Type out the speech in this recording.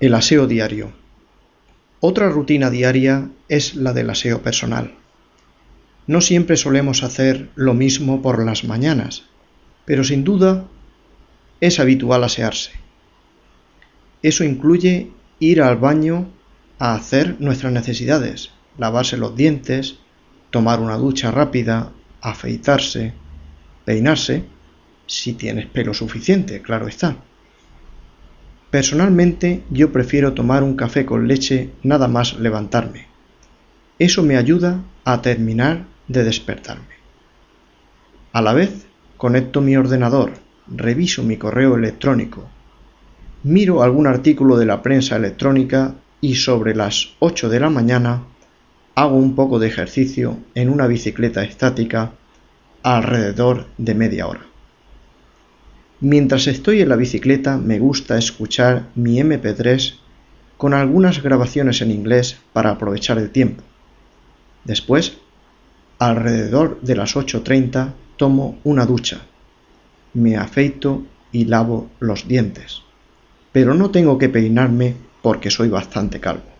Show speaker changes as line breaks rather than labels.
El aseo diario. Otra rutina diaria es la del aseo personal. No siempre solemos hacer lo mismo por las mañanas, pero sin duda es habitual asearse. Eso incluye ir al baño a hacer nuestras necesidades, lavarse los dientes, tomar una ducha rápida, afeitarse, peinarse, si tienes pelo suficiente, claro está. Personalmente yo prefiero tomar un café con leche nada más levantarme. Eso me ayuda a terminar de despertarme. A la vez, conecto mi ordenador, reviso mi correo electrónico, miro algún artículo de la prensa electrónica y sobre las 8 de la mañana hago un poco de ejercicio en una bicicleta estática alrededor de media hora. Mientras estoy en la bicicleta me gusta escuchar mi MP3 con algunas grabaciones en inglés para aprovechar el tiempo. Después, alrededor de las 8.30, tomo una ducha, me afeito y lavo los dientes. Pero no tengo que peinarme porque soy bastante calvo.